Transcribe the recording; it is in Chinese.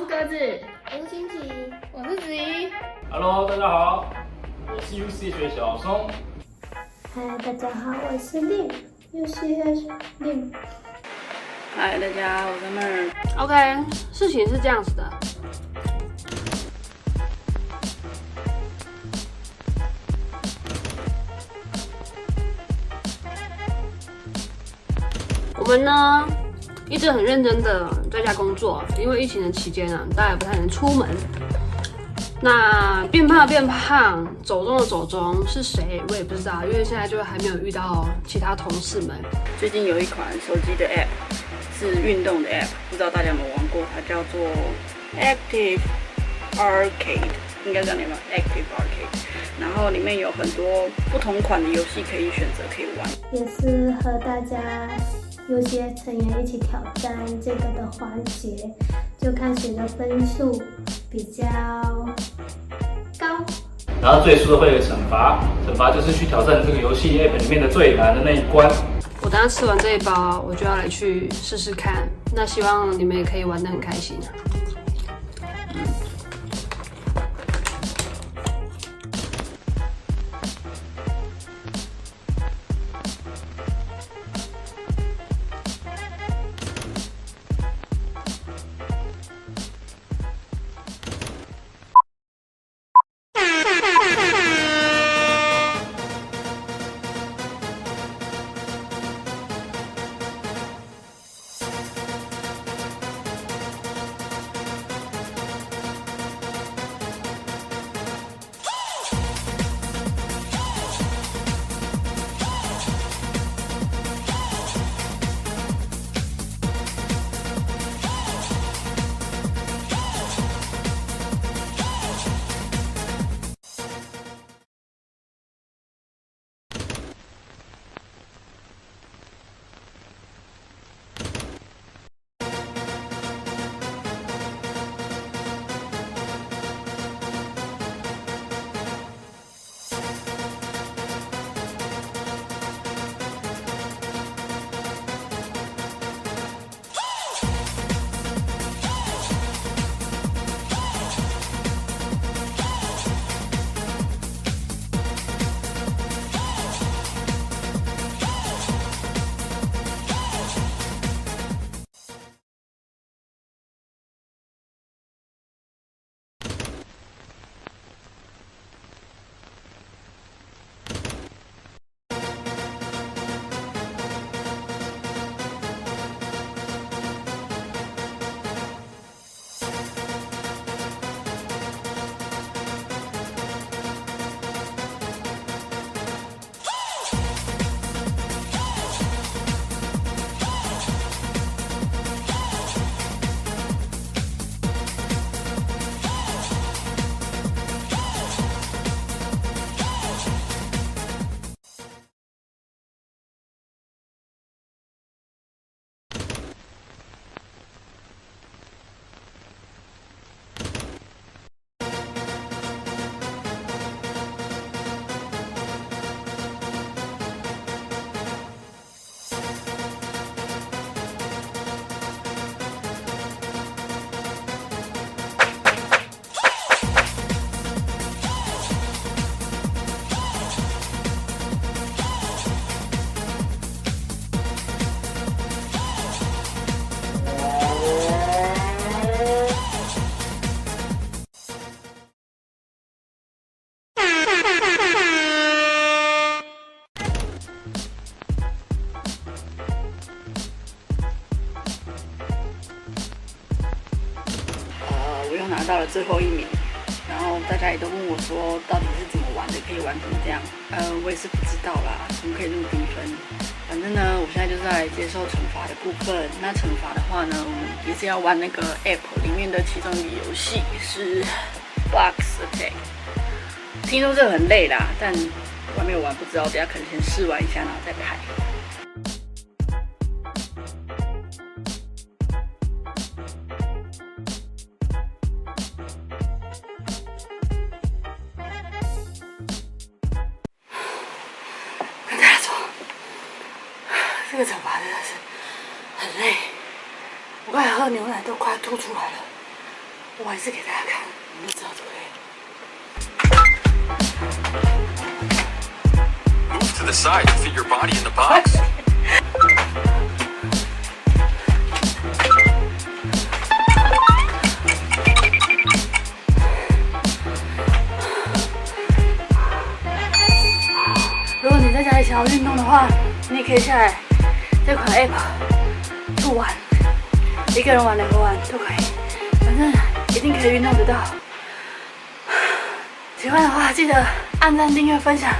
是鸽子，我是星奇，我是子怡。Hello，大家好，我是 UC 学小松。嗨，大家好，我是 Lim，UC Lim。嗨，大家，我是妹儿。OK，事情是这样子的。我们呢，一直很认真的在家工作，因为疫情的期间呢，大家也不太能出门。那变胖变胖，走中的走中是谁？我也不知道，因为现在就还没有遇到其他同事们。最近有一款手机的 App 是运动的 App，不知道大家有没有玩过？它叫做 Active Arcade，应该这样念吧？Active Arcade。然后里面有很多不同款的游戏可以选择，可以玩。也是和大家有些成员一起挑战这个的环节，就看谁的分数比较高。然后最输的会有惩罚，惩罚就是去挑战这个游戏 app 里面的最难的那一关。我等下吃完这一包，我就要来去试试看。那希望你们也可以玩得很开心。拿到了最后一名，然后大家也都问我说，到底是怎么玩的，可以玩成这样？呃，我也是不知道啦，怎么可以那么低分？反正呢，我现在就在接受惩罚的部分。那惩罚的话呢，我们也是要玩那个 app 里面的其中一个游戏，是 Box Attack。听说这个很累啦，但我还没有玩，不知道，等下可能先试玩一下，然后再拍。个惩罚真的是很累，我刚才喝牛奶都快吐出来了，我玩一次给大家看，你就知道对不对？Move to the side to fit your body in the box. 如果你在家里想要运动的话，你也可以下载这款 App 不玩，一个人玩、两个玩都可以，反正一定可以运动得到。喜欢的话记得按赞、订阅、分享、